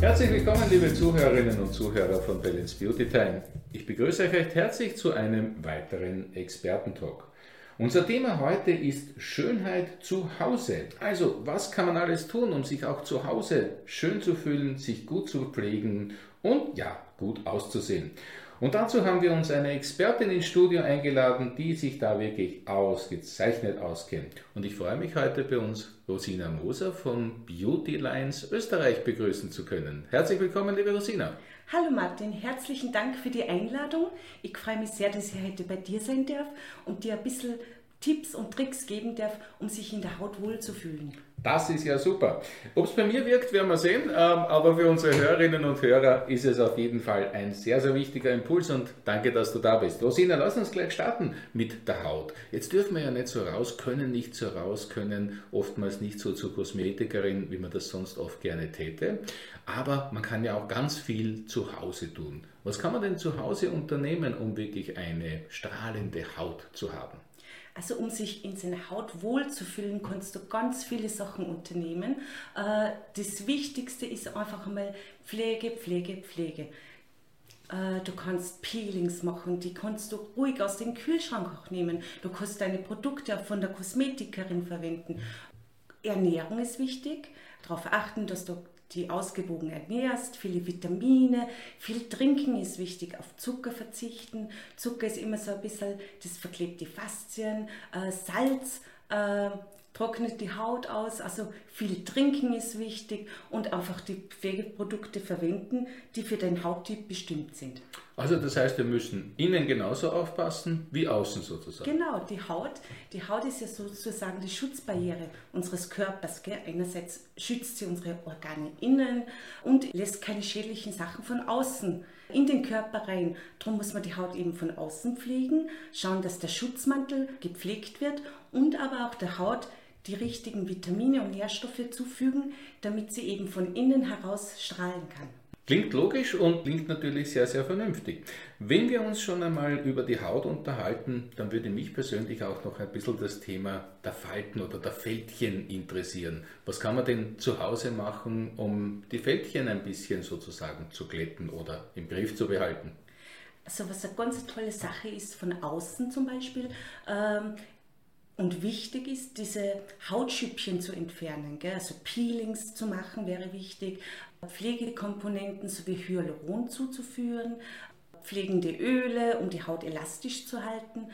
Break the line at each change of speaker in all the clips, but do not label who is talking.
Herzlich willkommen, liebe Zuhörerinnen und Zuhörer von Balance Beauty Time. Ich begrüße euch recht herzlich zu einem weiteren Expertentalk. Unser Thema heute ist Schönheit zu Hause. Also, was kann man alles tun, um sich auch zu Hause schön zu fühlen, sich gut zu pflegen und ja, gut auszusehen? Und dazu haben wir uns eine Expertin ins Studio eingeladen, die sich da wirklich ausgezeichnet auskennt. Und ich freue mich heute bei uns Rosina Moser von Beauty Lines Österreich begrüßen zu können. Herzlich willkommen, liebe Rosina.
Hallo Martin, herzlichen Dank für die Einladung. Ich freue mich sehr, dass ich heute bei dir sein darf und dir ein bisschen Tipps und Tricks geben darf, um sich in der Haut wohlzufühlen.
Das ist ja super. Ob es bei mir wirkt, werden wir sehen, ähm, aber für unsere Hörerinnen und Hörer ist es auf jeden Fall ein sehr, sehr wichtiger Impuls und danke, dass du da bist. Rosina, lass uns gleich starten mit der Haut. Jetzt dürfen wir ja nicht so raus, können nicht so raus, können oftmals nicht so zur Kosmetikerin, wie man das sonst oft gerne täte, aber man kann ja auch ganz viel zu Hause tun. Was kann man denn zu Hause unternehmen, um wirklich eine strahlende Haut zu haben?
Also um sich in seiner Haut wohlzufühlen, kannst du ganz viele Sachen unternehmen. Äh, das Wichtigste ist einfach einmal Pflege, Pflege, Pflege. Äh, du kannst Peelings machen, die kannst du ruhig aus dem Kühlschrank auch nehmen. Du kannst deine Produkte auch von der Kosmetikerin verwenden. Ernährung ist wichtig. Darauf achten, dass du die ausgewogen ernährst, viele Vitamine, viel Trinken ist wichtig, auf Zucker verzichten. Zucker ist immer so ein bisschen, das verklebt die Faszien. Äh, Salz äh, trocknet die Haut aus, also viel Trinken ist wichtig und einfach die Pflegeprodukte verwenden, die für deinen Hauttyp bestimmt sind.
Also das heißt, wir müssen innen genauso aufpassen wie außen sozusagen.
Genau, die Haut, die Haut ist ja sozusagen die Schutzbarriere unseres Körpers. Gell? Einerseits schützt sie unsere Organe innen und lässt keine schädlichen Sachen von außen in den Körper rein. Darum muss man die Haut eben von außen pflegen, schauen, dass der Schutzmantel gepflegt wird und aber auch der Haut die richtigen Vitamine und Nährstoffe zufügen, damit sie eben von innen heraus strahlen kann.
Klingt logisch und klingt natürlich sehr, sehr vernünftig. Wenn wir uns schon einmal über die Haut unterhalten, dann würde mich persönlich auch noch ein bisschen das Thema der Falten oder der Fältchen interessieren. Was kann man denn zu Hause machen, um die Fältchen ein bisschen sozusagen zu glätten oder im Griff zu behalten?
Also was eine ganz tolle Sache ist von außen zum Beispiel, ähm, und wichtig ist, diese Hautschüppchen zu entfernen. Gell? Also Peelings zu machen wäre wichtig, Pflegekomponenten sowie Hyaluron zuzuführen, pflegende Öle, um die Haut elastisch zu halten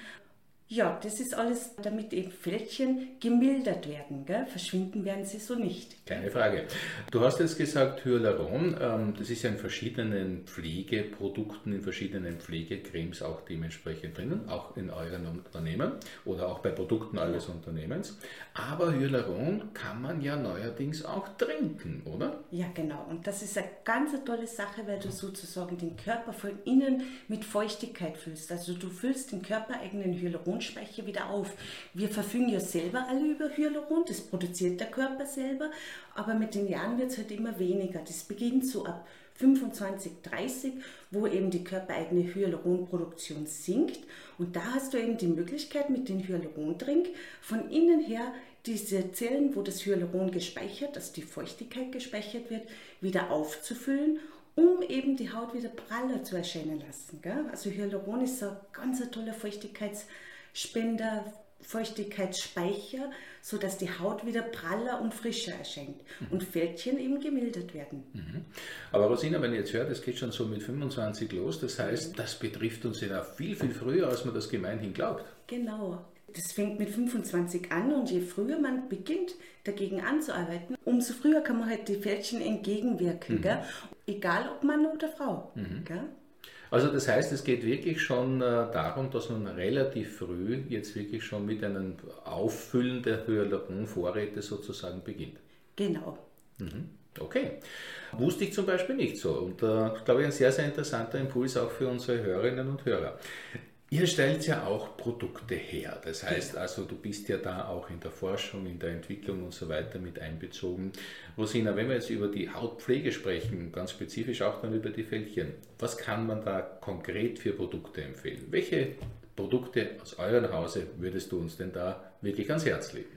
ja, das ist alles, damit eben Fältchen gemildert werden. Gell? Verschwinden werden sie so nicht.
Keine Frage. Du hast jetzt gesagt Hyaluron, ähm, das ist ja in verschiedenen Pflegeprodukten, in verschiedenen Pflegecremes auch dementsprechend drinnen, auch in euren Unternehmen oder auch bei Produkten eures Unternehmens. Aber Hyaluron kann man ja neuerdings auch trinken, oder?
Ja, genau. Und das ist eine ganz tolle Sache, weil du sozusagen den Körper von innen mit Feuchtigkeit füllst. Also du füllst den körpereigenen Hyaluron Hyaluronspeicher wieder auf. Wir verfügen ja selber alle über Hyaluron, das produziert der Körper selber, aber mit den Jahren wird es halt immer weniger. Das beginnt so ab 25, 30, wo eben die körpereigene Hyaluronproduktion sinkt. Und da hast du eben die Möglichkeit mit dem Hyalurontrink von innen her diese Zellen, wo das Hyaluron gespeichert, dass die Feuchtigkeit gespeichert wird, wieder aufzufüllen um eben die Haut wieder praller zu erscheinen lassen. Gell? Also Hyaluron ist so ein ganz toller Feuchtigkeits- Spender, Feuchtigkeitsspeicher, sodass die Haut wieder praller und frischer erscheint mhm. und Fältchen eben gemildert werden.
Mhm. Aber Rosina, wenn ich jetzt höre, das geht schon so mit 25 los, das heißt, mhm. das betrifft uns ja viel, viel früher, als man das gemeinhin glaubt.
Genau. Das fängt mit 25 an und je früher man beginnt, dagegen anzuarbeiten, umso früher kann man halt die Fältchen entgegenwirken. Mhm. Egal ob Mann oder Frau.
Also das heißt, es geht wirklich schon äh, darum, dass man relativ früh jetzt wirklich schon mit einem Auffüllen der Hyaluronvorräte sozusagen beginnt.
Genau.
Mhm. Okay. Wusste ich zum Beispiel nicht so. Und äh, glaube ich, ein sehr, sehr interessanter Impuls auch für unsere Hörerinnen und Hörer. Ihr stellt ja auch Produkte her. Das heißt also, du bist ja da auch in der Forschung, in der Entwicklung und so weiter mit einbezogen. Rosina, wenn wir jetzt über die Hautpflege sprechen, ganz spezifisch auch dann über die Fältchen, was kann man da konkret für Produkte empfehlen? Welche Produkte aus eurem Hause würdest du uns denn da wirklich ans Herz legen?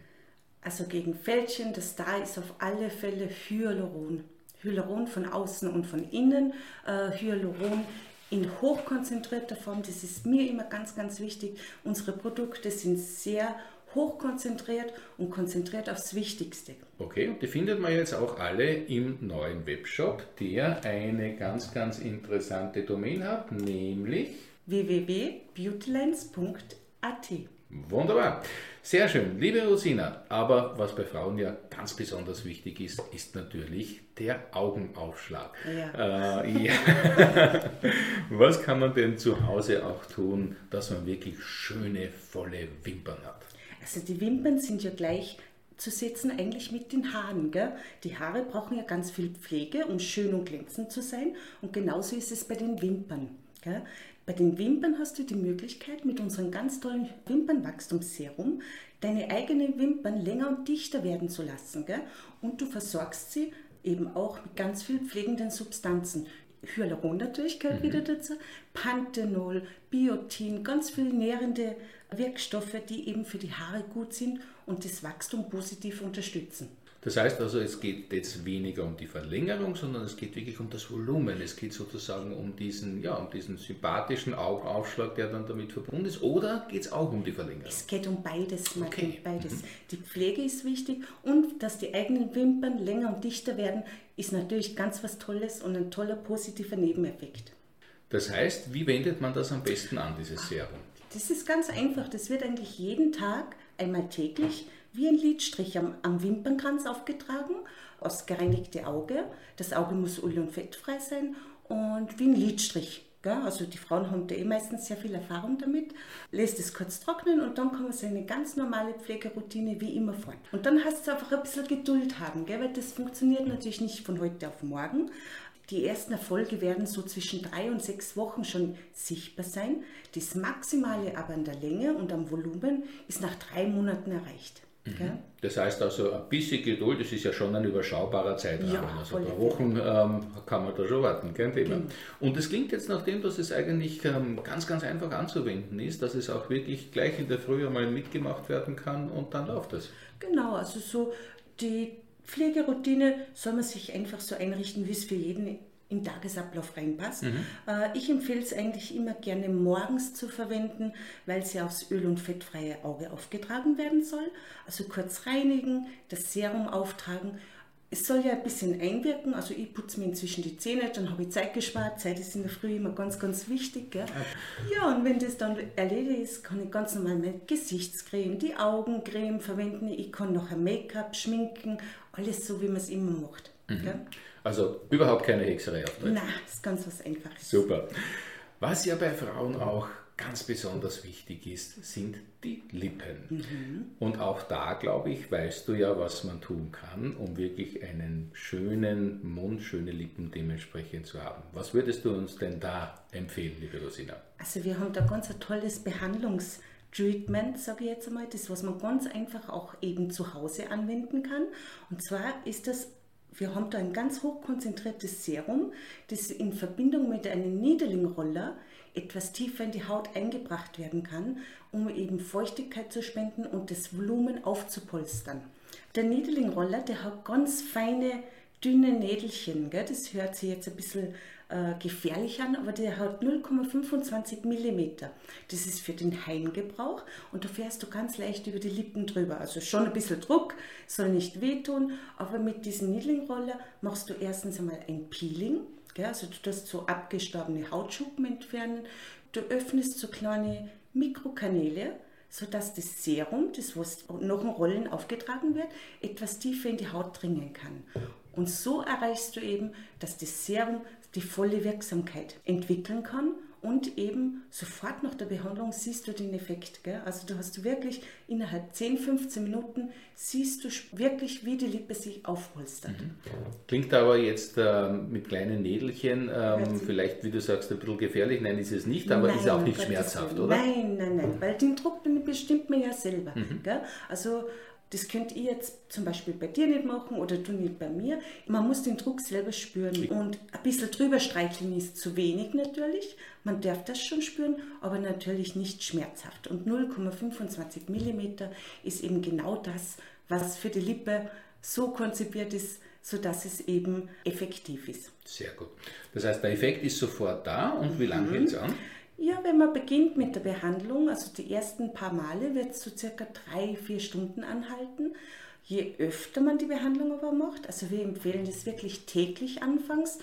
Also gegen Fältchen, das da ist auf alle Fälle Hyaluron. Hyaluron von außen und von innen. Äh, Hyaluron in hochkonzentrierter Form, das ist mir immer ganz, ganz wichtig. Unsere Produkte sind sehr hochkonzentriert und konzentriert aufs Wichtigste.
Okay, und die findet man jetzt auch alle im neuen Webshop, der eine ganz, ganz interessante Domain hat, nämlich
www.beautylines.at.
Wunderbar. Sehr schön. Liebe Rosina, aber was bei Frauen ja ganz besonders wichtig ist, ist natürlich der Augenaufschlag. Ja. Äh, ja. was kann man denn zu Hause auch tun, dass man wirklich schöne, volle Wimpern hat?
Also die Wimpern sind ja gleich zu setzen eigentlich mit den Haaren. Gell? Die Haare brauchen ja ganz viel Pflege, um schön und glänzend zu sein. Und genauso ist es bei den Wimpern. Gell? Bei den Wimpern hast du die Möglichkeit, mit unserem ganz tollen Wimpernwachstumsserum deine eigenen Wimpern länger und dichter werden zu lassen. Gell? Und du versorgst sie eben auch mit ganz viel pflegenden Substanzen. Hyaluron natürlich gehört mhm. wieder dazu, Panthenol, Biotin, ganz viele nährende Wirkstoffe, die eben für die Haare gut sind und das Wachstum positiv unterstützen.
Das heißt also, es geht jetzt weniger um die Verlängerung, sondern es geht wirklich um das Volumen. Es geht sozusagen um diesen, ja, um diesen sympathischen Augenaufschlag, der dann damit verbunden ist. Oder geht es auch um die Verlängerung?
Es geht um beides, Martin, okay. beides. Mhm. Die Pflege ist wichtig und dass die eigenen Wimpern länger und dichter werden, ist natürlich ganz was Tolles und ein toller positiver Nebeneffekt.
Das heißt, wie wendet man das am besten an, dieses Serum?
Das ist ganz einfach. Das wird eigentlich jeden Tag, einmal täglich, wie ein Lidstrich am, am Wimpernkranz aufgetragen, aus gereinigte Auge. Das Auge muss öl- und fettfrei sein und wie ein Lidstrich. Also die Frauen haben da eh meistens sehr viel Erfahrung damit. Lässt es kurz trocknen und dann kann man seine ganz normale Pflegeroutine wie immer fort. Und dann hast du einfach ein bisschen Geduld haben, gell? weil das funktioniert natürlich nicht von heute auf morgen. Die ersten Erfolge werden so zwischen drei und sechs Wochen schon sichtbar sein. Das Maximale aber an der Länge und am Volumen ist nach drei Monaten erreicht.
Mhm. Das heißt also, ein bisschen Geduld, das ist ja schon ein überschaubarer Zeitrahmen. Ja, also ein paar Wochen ähm, kann man da schon warten, kein Thema. Genau. Und es klingt jetzt nach dem, dass es eigentlich ähm, ganz, ganz einfach anzuwenden ist, dass es auch wirklich gleich in der Früh einmal mitgemacht werden kann und dann läuft es.
Genau, also so die Pflegeroutine soll man sich einfach so einrichten, wie es für jeden im Tagesablauf reinpasst. Mhm. Äh, ich empfehle es eigentlich immer gerne morgens zu verwenden, weil sie aufs öl- und fettfreie Auge aufgetragen werden soll. Also kurz reinigen, das Serum auftragen. Es soll ja ein bisschen einwirken, also ich putze mir inzwischen die Zähne, dann habe ich Zeit gespart. Zeit ist in der Früh immer ganz, ganz wichtig. Gell? Ja, und wenn das dann erledigt ist, kann ich ganz normal meine Gesichtscreme, die Augencreme verwenden. Ich kann noch ein Make-up schminken, alles so, wie man es immer macht. Mhm.
Also überhaupt keine Hexerei auf
Nein, das ist ganz was Einfaches.
Super. Was ja bei Frauen auch ganz besonders wichtig ist, sind die Lippen. Mhm. Und auch da, glaube ich, weißt du ja, was man tun kann, um wirklich einen schönen Mund, schöne Lippen dementsprechend zu haben. Was würdest du uns denn da empfehlen, liebe Rosina?
Also wir haben da ganz ein tolles Behandlungstreatment, sage ich jetzt einmal, das, was man ganz einfach auch eben zu Hause anwenden kann. Und zwar ist das wir haben da ein ganz hochkonzentriertes Serum, das in Verbindung mit einem Niederlingroller etwas tiefer in die Haut eingebracht werden kann, um eben Feuchtigkeit zu spenden und das Volumen aufzupolstern. Der Niederlingroller, der hat ganz feine, dünne Nädelchen. Gell? Das hört sich jetzt ein bisschen äh, gefährlich an, aber der hat 0,25 mm. Das ist für den Heimgebrauch und da fährst du ganz leicht über die Lippen drüber. Also schon ein bisschen Druck, soll nicht wehtun, aber mit diesem Needling-Roller machst du erstens einmal ein Peeling, gell? also du tust so abgestorbene Hautschuppen entfernen, du öffnest so kleine Mikrokanäle, sodass das Serum, das was noch in Rollen aufgetragen wird, etwas tiefer in die Haut dringen kann. Und so erreichst du eben, dass das Serum die volle Wirksamkeit entwickeln kann und eben sofort nach der Behandlung siehst du den Effekt. Gell? Also du hast wirklich innerhalb 10, 15 Minuten siehst du wirklich, wie die Lippe sich aufpolstert. Mhm.
Klingt aber jetzt äh, mit kleinen Nädelchen ähm, vielleicht, wie du sagst, ein bisschen gefährlich. Nein, ist es nicht, aber nein, ist auch nicht schmerzhaft, oder?
Nein, nein, nein, weil den Druck bestimmt man ja selber. Mhm. Also das könnt ihr jetzt zum Beispiel bei dir nicht machen oder du nicht bei mir. Man muss den Druck selber spüren und ein bisschen drüber streicheln ist zu wenig natürlich. Man darf das schon spüren, aber natürlich nicht schmerzhaft. Und 0,25 mm ist eben genau das, was für die Lippe so konzipiert ist, sodass es eben effektiv ist.
Sehr gut. Das heißt, der Effekt ist sofort da und wie lange mhm. hält es an?
Ja, wenn man beginnt mit der Behandlung, also die ersten paar Male wird es so circa drei, vier Stunden anhalten. Je öfter man die Behandlung aber macht, also wir empfehlen das wirklich täglich anfangs,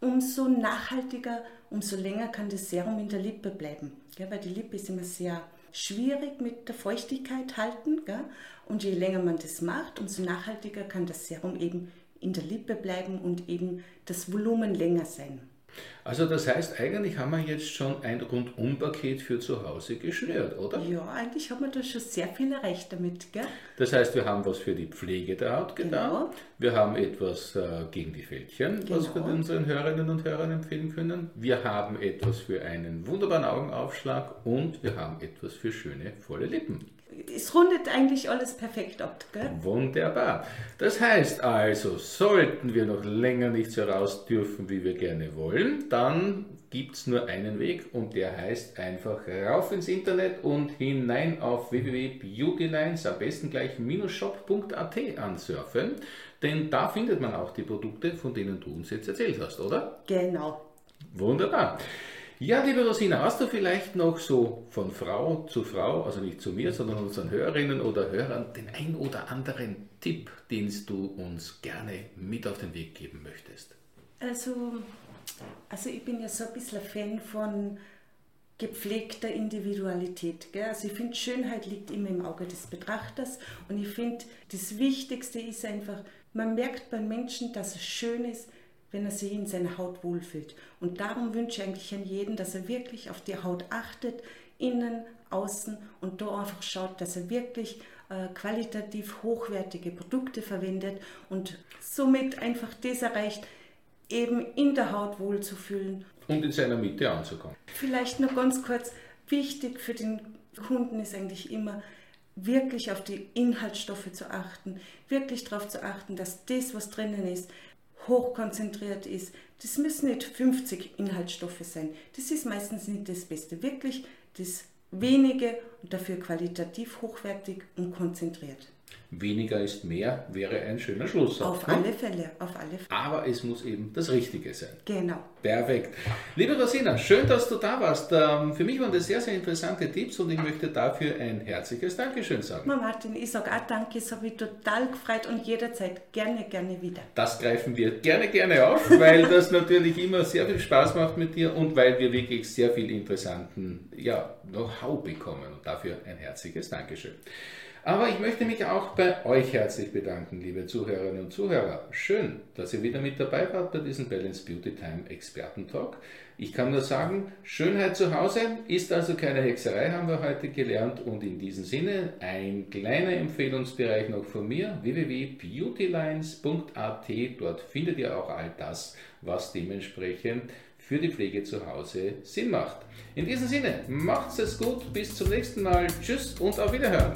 umso nachhaltiger, umso länger kann das Serum in der Lippe bleiben. Ja, weil die Lippe ist immer sehr schwierig mit der Feuchtigkeit halten. Gell? Und je länger man das macht, umso nachhaltiger kann das Serum eben in der Lippe bleiben und eben das Volumen länger sein.
Also das heißt, eigentlich haben wir jetzt schon ein Rundumpaket für zu Hause geschnürt, oder?
Ja, eigentlich haben wir da schon sehr viel erreicht damit. Gell?
Das heißt, wir haben was für die Pflege der Haut getan. Genau. Wir haben etwas äh, gegen die Fältchen, genau. was wir genau. unseren Hörerinnen und Hörern empfehlen können. Wir haben etwas für einen wunderbaren Augenaufschlag und wir haben etwas für schöne, volle Lippen
es rundet eigentlich alles perfekt ab. Gell?
Wunderbar. Das heißt also, sollten wir noch länger nicht so raus dürfen, wie wir gerne wollen, dann gibt es nur einen Weg und der heißt einfach rauf ins Internet und hinein auf www.beautylines, am besten gleich shop.at ansurfen, denn da findet man auch die Produkte, von denen du uns jetzt erzählt hast, oder?
Genau.
Wunderbar. Ja, liebe Rosina, hast du vielleicht noch so von Frau zu Frau, also nicht zu mir, sondern unseren Hörerinnen oder Hörern, den ein oder anderen Tipp, den du uns gerne mit auf den Weg geben möchtest?
Also, also ich bin ja so ein bisschen Fan von gepflegter Individualität. Gell? Also ich finde, Schönheit liegt immer im Auge des Betrachters und ich finde, das Wichtigste ist einfach, man merkt beim Menschen, dass es schön ist, wenn er sich in seiner Haut wohlfühlt. Und darum wünsche ich eigentlich an jeden, dass er wirklich auf die Haut achtet, innen, außen und da einfach schaut, dass er wirklich äh, qualitativ hochwertige Produkte verwendet und somit einfach das erreicht, eben in der Haut wohlzufühlen.
Und in seiner Mitte anzukommen.
Vielleicht noch ganz kurz, wichtig für den Kunden ist eigentlich immer, wirklich auf die Inhaltsstoffe zu achten, wirklich darauf zu achten, dass das, was drinnen ist, hochkonzentriert ist. Das müssen nicht 50 Inhaltsstoffe sein. Das ist meistens nicht das Beste. Wirklich das wenige und dafür qualitativ hochwertig und konzentriert.
Weniger ist mehr wäre ein schöner Schlusssatz.
Auf ne? alle Fälle, auf alle Fälle.
Aber es muss eben das Richtige sein.
Genau.
Perfekt. Liebe Rosina, schön, dass du da warst. Ähm, für mich waren das sehr, sehr interessante Tipps und ich möchte dafür ein herzliches Dankeschön sagen.
Na Martin, ich sage auch Danke, es hat mich total gefreut und jederzeit gerne, gerne wieder.
Das greifen wir gerne, gerne auf, weil das natürlich immer sehr viel Spaß macht mit dir und weil wir wirklich sehr viel interessanten ja, Know-how bekommen und dafür ein herzliches Dankeschön. Aber ich möchte mich auch bei euch herzlich bedanken, liebe Zuhörerinnen und Zuhörer. Schön, dass ihr wieder mit dabei wart bei diesem Balance Beauty Time Expertentalk. Ich kann nur sagen, Schönheit zu Hause ist also keine Hexerei, haben wir heute gelernt. Und in diesem Sinne ein kleiner Empfehlungsbereich noch von mir, www.beautylines.at. Dort findet ihr auch all das, was dementsprechend für die Pflege zu Hause Sinn macht. In diesem Sinne, macht's es gut, bis zum nächsten Mal. Tschüss und auf Wiederhören.